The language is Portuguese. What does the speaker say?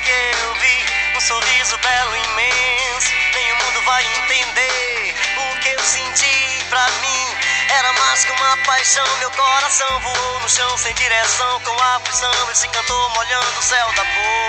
que eu vi. Um sorriso belo, imenso. Nem o mundo vai entender o que eu senti pra mim. Era mais que uma paixão, meu coração voou no chão sem direção. Com a aflição, esse cantor molhando o céu da boca.